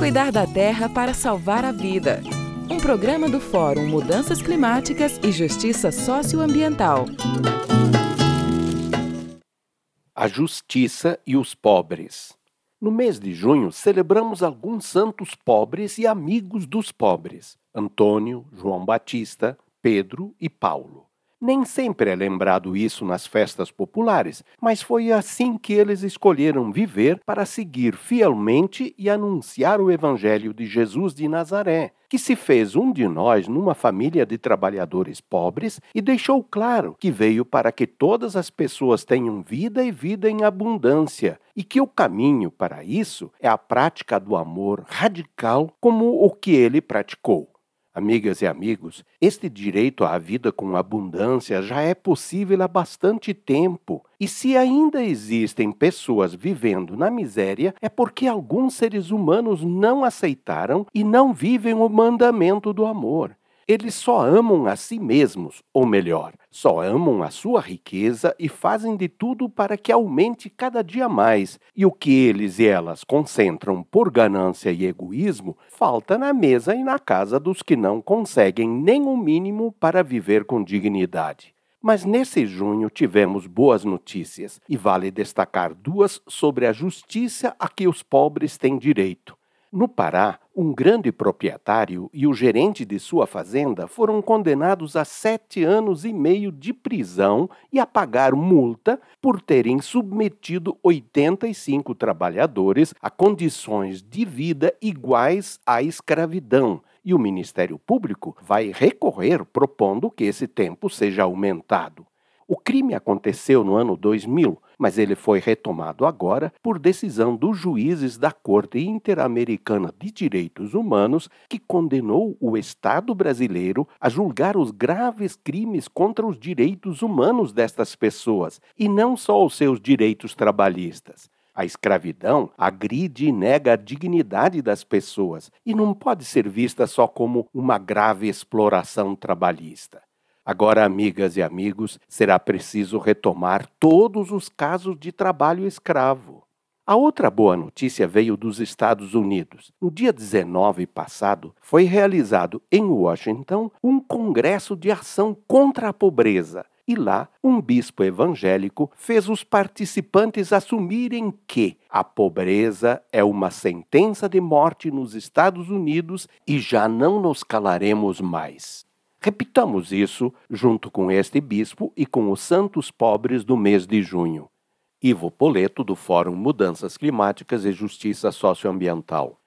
Cuidar da terra para salvar a vida. Um programa do Fórum Mudanças Climáticas e Justiça Socioambiental. A Justiça e os Pobres. No mês de junho, celebramos alguns santos pobres e amigos dos pobres: Antônio, João Batista, Pedro e Paulo. Nem sempre é lembrado isso nas festas populares, mas foi assim que eles escolheram viver para seguir fielmente e anunciar o Evangelho de Jesus de Nazaré, que se fez um de nós numa família de trabalhadores pobres e deixou claro que veio para que todas as pessoas tenham vida e vida em abundância, e que o caminho para isso é a prática do amor radical como o que ele praticou. Amigas e amigos, este direito à vida com abundância já é possível há bastante tempo. E se ainda existem pessoas vivendo na miséria, é porque alguns seres humanos não aceitaram e não vivem o mandamento do amor. Eles só amam a si mesmos, ou melhor, só amam a sua riqueza e fazem de tudo para que aumente cada dia mais. E o que eles e elas concentram por ganância e egoísmo falta na mesa e na casa dos que não conseguem nem o mínimo para viver com dignidade. Mas nesse junho tivemos boas notícias e vale destacar duas sobre a justiça a que os pobres têm direito. No Pará, um grande proprietário e o gerente de sua fazenda foram condenados a sete anos e meio de prisão e a pagar multa por terem submetido 85 trabalhadores a condições de vida iguais à escravidão. E o Ministério Público vai recorrer propondo que esse tempo seja aumentado. O crime aconteceu no ano 2000, mas ele foi retomado agora por decisão dos juízes da Corte Interamericana de Direitos Humanos, que condenou o Estado brasileiro a julgar os graves crimes contra os direitos humanos destas pessoas, e não só os seus direitos trabalhistas. A escravidão agride e nega a dignidade das pessoas e não pode ser vista só como uma grave exploração trabalhista. Agora, amigas e amigos, será preciso retomar todos os casos de trabalho escravo. A outra boa notícia veio dos Estados Unidos. No dia 19 passado, foi realizado em Washington um congresso de ação contra a pobreza. E lá, um bispo evangélico fez os participantes assumirem que a pobreza é uma sentença de morte nos Estados Unidos e já não nos calaremos mais. Repitamos isso junto com este bispo e com os santos pobres do mês de junho. Ivo Poleto, do Fórum Mudanças Climáticas e Justiça Socioambiental.